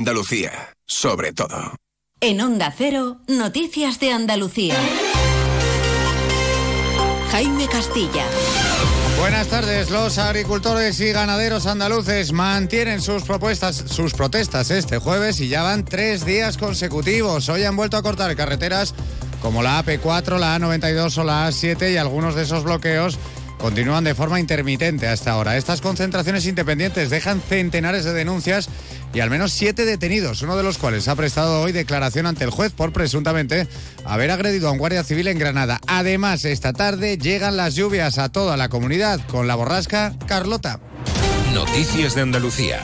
Andalucía, sobre todo. En Onda Cero, Noticias de Andalucía. Jaime Castilla. Buenas tardes. Los agricultores y ganaderos andaluces mantienen sus propuestas, sus protestas este jueves y ya van tres días consecutivos. Hoy han vuelto a cortar carreteras como la AP4, la A92 o la A7 y algunos de esos bloqueos continúan de forma intermitente hasta ahora. Estas concentraciones independientes dejan centenares de denuncias y al menos siete detenidos, uno de los cuales ha prestado hoy declaración ante el juez por presuntamente haber agredido a un guardia civil en Granada. Además, esta tarde llegan las lluvias a toda la comunidad con la borrasca Carlota. Noticias de Andalucía.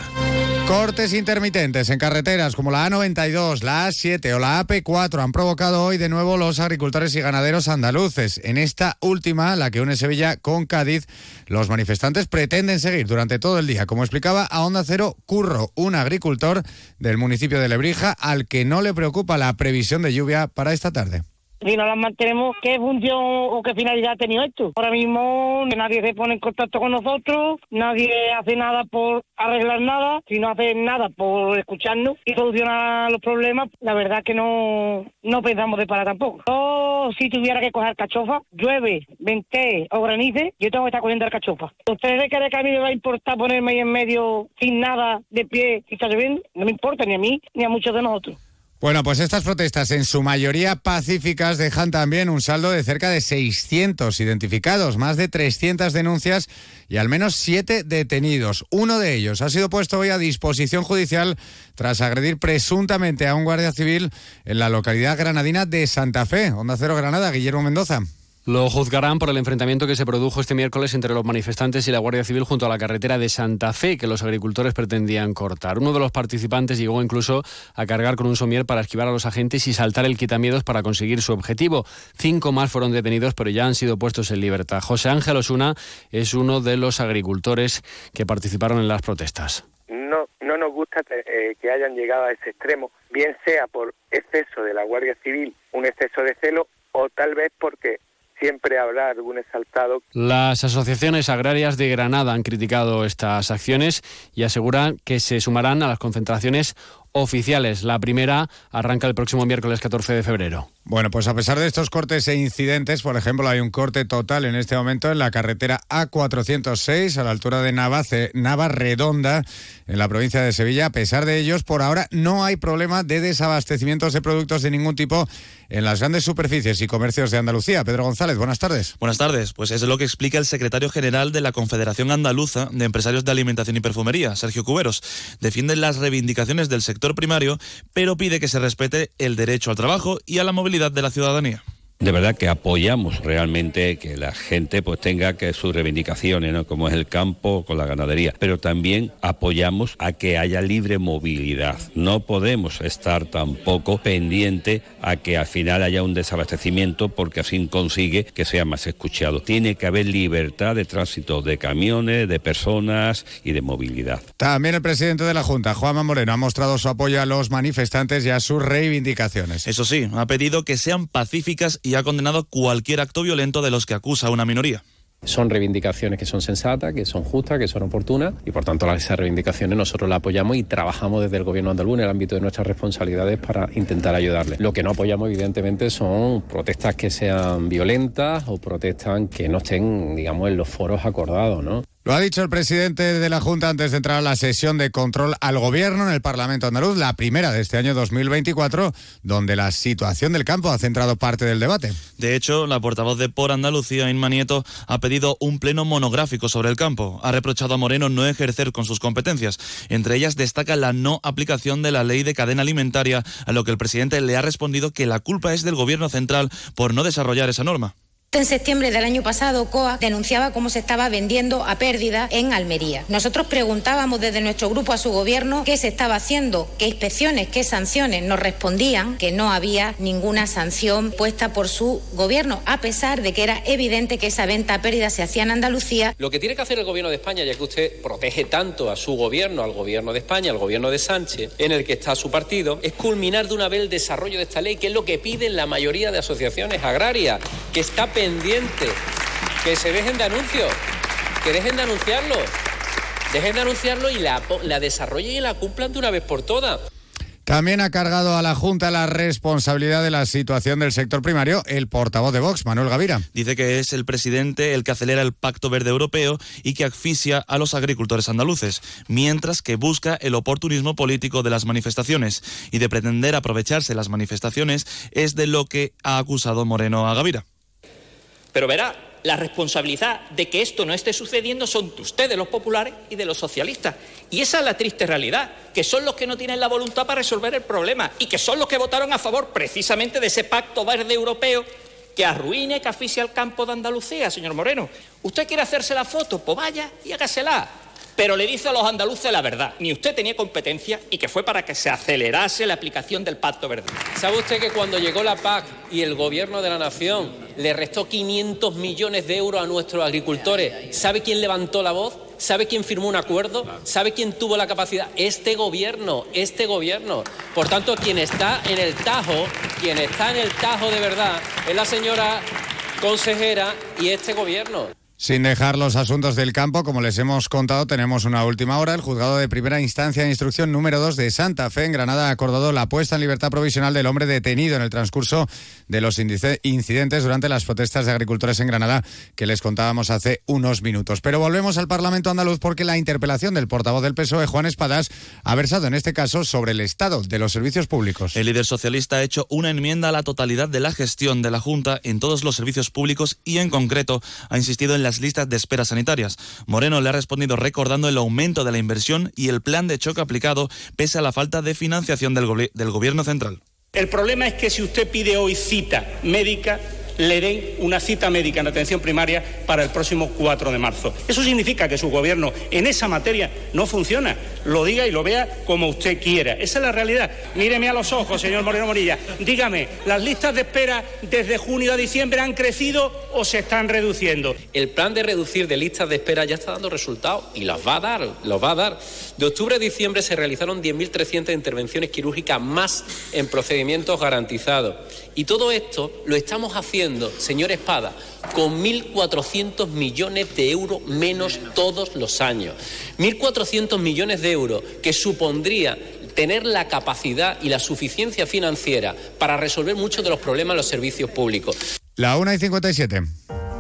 Cortes intermitentes en carreteras como la A92, la A7 o la AP4 han provocado hoy de nuevo los agricultores y ganaderos andaluces. En esta última, la que une Sevilla con Cádiz, los manifestantes pretenden seguir durante todo el día, como explicaba a Onda Cero Curro, un agricultor del municipio de Lebrija, al que no le preocupa la previsión de lluvia para esta tarde si no las mantenemos, ¿qué función o qué finalidad ha tenido esto? Ahora mismo nadie se pone en contacto con nosotros, nadie hace nada por arreglar nada, si no hace nada por escucharnos y solucionar los problemas, la verdad que no, no pensamos de parar tampoco. Yo, si tuviera que coger cachofa, llueve, vente o granice, yo tengo que estar cogiendo cachofa. ¿Ustedes creen que a mí me va a importar ponerme ahí en medio sin nada de pie si está lloviendo? No me importa ni a mí ni a muchos de nosotros. Bueno, pues estas protestas, en su mayoría pacíficas, dejan también un saldo de cerca de 600 identificados, más de 300 denuncias y al menos 7 detenidos. Uno de ellos ha sido puesto hoy a disposición judicial tras agredir presuntamente a un guardia civil en la localidad granadina de Santa Fe. Onda Cero Granada, Guillermo Mendoza. Lo juzgarán por el enfrentamiento que se produjo este miércoles entre los manifestantes y la Guardia Civil junto a la carretera de Santa Fe que los agricultores pretendían cortar. Uno de los participantes llegó incluso a cargar con un somier para esquivar a los agentes y saltar el quitamiedos para conseguir su objetivo. Cinco más fueron detenidos pero ya han sido puestos en libertad. José Ángel Osuna es uno de los agricultores que participaron en las protestas. No, no nos gusta eh, que hayan llegado a ese extremo, bien sea por exceso de la Guardia Civil, un exceso de celo o tal vez porque siempre habrá algún exaltado. Las asociaciones agrarias de Granada han criticado estas acciones y aseguran que se sumarán a las concentraciones oficiales. La primera arranca el próximo miércoles 14 de febrero. Bueno, pues a pesar de estos cortes e incidentes, por ejemplo, hay un corte total en este momento en la carretera A406 a la altura de Navace, Redonda, en la provincia de Sevilla. A pesar de ellos, por ahora no hay problema de desabastecimientos de productos de ningún tipo en las grandes superficies y comercios de Andalucía. Pedro González, buenas tardes. Buenas tardes. Pues es lo que explica el secretario general de la Confederación Andaluza de Empresarios de Alimentación y Perfumería, Sergio Cuberos. Defienden las reivindicaciones del sector primario, pero pide que se respete el derecho al trabajo y a la movilidad de la ciudadanía de verdad que apoyamos realmente que la gente pues tenga que sus reivindicaciones, ¿no? como es el campo con la ganadería, pero también apoyamos a que haya libre movilidad. No podemos estar tampoco pendiente a que al final haya un desabastecimiento porque así consigue que sea más escuchado. Tiene que haber libertad de tránsito de camiones, de personas y de movilidad. También el presidente de la Junta, Juanma Moreno, ha mostrado su apoyo a los manifestantes y a sus reivindicaciones. Eso sí, ha pedido que sean pacíficas y ha condenado cualquier acto violento de los que acusa una minoría. Son reivindicaciones que son sensatas, que son justas, que son oportunas y por tanto esas reivindicaciones nosotros las apoyamos y trabajamos desde el gobierno andaluz en el ámbito de nuestras responsabilidades para intentar ayudarles. Lo que no apoyamos evidentemente son protestas que sean violentas o protestas que no estén, digamos, en los foros acordados, ¿no? Lo ha dicho el presidente de la Junta antes de entrar a la sesión de control al gobierno en el Parlamento andaluz, la primera de este año 2024, donde la situación del campo ha centrado parte del debate. De hecho, la portavoz de Por Andalucía, Inma Nieto, ha pedido un pleno monográfico sobre el campo. Ha reprochado a Moreno no ejercer con sus competencias. Entre ellas destaca la no aplicación de la ley de cadena alimentaria, a lo que el presidente le ha respondido que la culpa es del gobierno central por no desarrollar esa norma. En septiembre del año pasado, COA denunciaba cómo se estaba vendiendo a pérdida en Almería. Nosotros preguntábamos desde nuestro grupo a su gobierno qué se estaba haciendo, qué inspecciones, qué sanciones. Nos respondían que no había ninguna sanción puesta por su gobierno, a pesar de que era evidente que esa venta a pérdida se hacía en Andalucía. Lo que tiene que hacer el gobierno de España, ya que usted protege tanto a su gobierno, al gobierno de España, al gobierno de Sánchez, en el que está su partido, es culminar de una vez el desarrollo de esta ley, que es lo que piden la mayoría de asociaciones agrarias, que está pendiente. Que se dejen de anuncios. Que dejen de anunciarlo. Dejen de anunciarlo y la, la desarrollen y la cumplan de una vez por todas. También ha cargado a la Junta la responsabilidad de la situación del sector primario el portavoz de Vox, Manuel Gavira. Dice que es el presidente el que acelera el Pacto Verde Europeo y que asfixia a los agricultores andaluces, mientras que busca el oportunismo político de las manifestaciones y de pretender aprovecharse las manifestaciones es de lo que ha acusado Moreno a Gavira. Pero verá, la responsabilidad de que esto no esté sucediendo son de ustedes, los populares, y de los socialistas. Y esa es la triste realidad, que son los que no tienen la voluntad para resolver el problema y que son los que votaron a favor precisamente de ese pacto verde europeo que arruine, que asfixia el campo de Andalucía, señor Moreno. ¿Usted quiere hacerse la foto? Pues vaya y hágasela pero le dice a los andaluces la verdad. Ni usted tenía competencia y que fue para que se acelerase la aplicación del Pacto Verde. ¿Sabe usted que cuando llegó la PAC y el Gobierno de la Nación le restó 500 millones de euros a nuestros agricultores, ¿sabe quién levantó la voz? ¿Sabe quién firmó un acuerdo? ¿Sabe quién tuvo la capacidad? Este gobierno, este gobierno. Por tanto, quien está en el tajo, quien está en el tajo de verdad, es la señora consejera y este gobierno. Sin dejar los asuntos del campo, como les hemos contado, tenemos una última hora. El juzgado de primera instancia de instrucción número 2 de Santa Fe en Granada ha acordado la puesta en libertad provisional del hombre detenido en el transcurso de los incidentes durante las protestas de agricultores en Granada que les contábamos hace unos minutos. Pero volvemos al Parlamento andaluz porque la interpelación del portavoz del PSOE, Juan Espadas, ha versado en este caso sobre el estado de los servicios públicos. El líder socialista ha hecho una enmienda a la totalidad de la gestión de la Junta en todos los servicios públicos y en concreto ha insistido en las listas de espera sanitarias. Moreno le ha respondido recordando el aumento de la inversión y el plan de choque aplicado pese a la falta de financiación del, del Gobierno central. El problema es que si usted pide hoy cita médica, le den una cita médica en atención primaria para el próximo 4 de marzo. Eso significa que su gobierno en esa materia no funciona. Lo diga y lo vea como usted quiera. Esa es la realidad. Míreme a los ojos, señor Moreno Morilla. Dígame, ¿las listas de espera desde junio a diciembre han crecido o se están reduciendo? El plan de reducir de listas de espera ya está dando resultados y los va a dar, los va a dar. De octubre a diciembre se realizaron 10.300 intervenciones quirúrgicas más en procedimientos garantizados. Y todo esto lo estamos haciendo, señor Espada, con 1.400 millones de euros menos todos los años. 1.400 millones de euros que supondría tener la capacidad y la suficiencia financiera para resolver muchos de los problemas de los servicios públicos. La 1 y 57.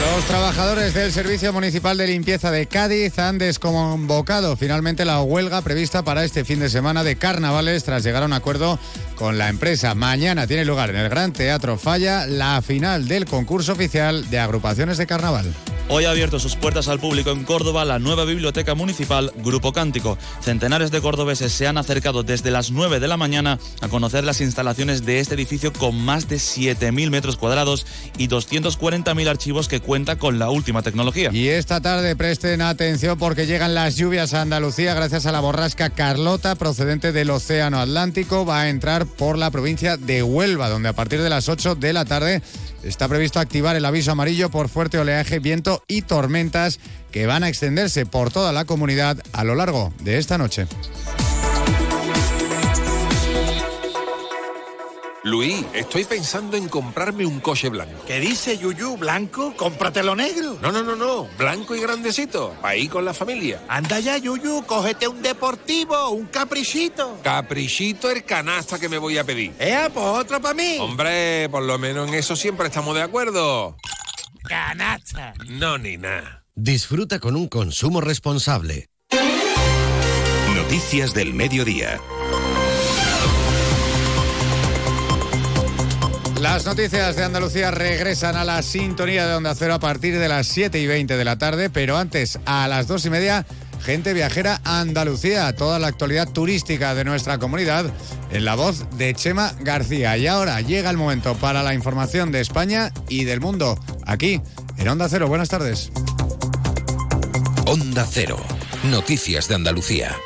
Los trabajadores del Servicio Municipal de Limpieza de Cádiz han desconvocado finalmente la huelga prevista para este fin de semana de carnavales tras llegar a un acuerdo con la empresa. Mañana tiene lugar en el Gran Teatro Falla la final del concurso oficial de agrupaciones de carnaval. Hoy ha abierto sus puertas al público en Córdoba la nueva biblioteca municipal Grupo Cántico. Centenares de cordobeses se han acercado desde las 9 de la mañana a conocer las instalaciones de este edificio con más de 7.000 metros cuadrados y 240.000 archivos que cuenta con la última tecnología. Y esta tarde presten atención porque llegan las lluvias a Andalucía gracias a la borrasca Carlota procedente del Océano Atlántico. Va a entrar por la provincia de Huelva, donde a partir de las 8 de la tarde está previsto activar el aviso amarillo por fuerte oleaje, viento y tormentas que van a extenderse por toda la comunidad a lo largo de esta noche. Luis, estoy pensando en comprarme un coche blanco. ¿Qué dice Yuyu? ¿Blanco? Cómpratelo negro. No, no, no, no. Blanco y grandecito. Ahí con la familia. Anda ya, Yuyu. Cógete un deportivo, un caprichito. Caprichito el canasta que me voy a pedir. ¡Eh, pues otro para mí! Hombre, por lo menos en eso siempre estamos de acuerdo. ¡Canasta! No, ni nada. Disfruta con un consumo responsable. Noticias del mediodía. Las noticias de Andalucía regresan a la sintonía de Onda Cero a partir de las 7 y 20 de la tarde, pero antes, a las 2 y media, gente viajera a Andalucía, toda la actualidad turística de nuestra comunidad, en la voz de Chema García. Y ahora llega el momento para la información de España y del mundo, aquí, en Onda Cero. Buenas tardes. Onda Cero. Noticias de Andalucía.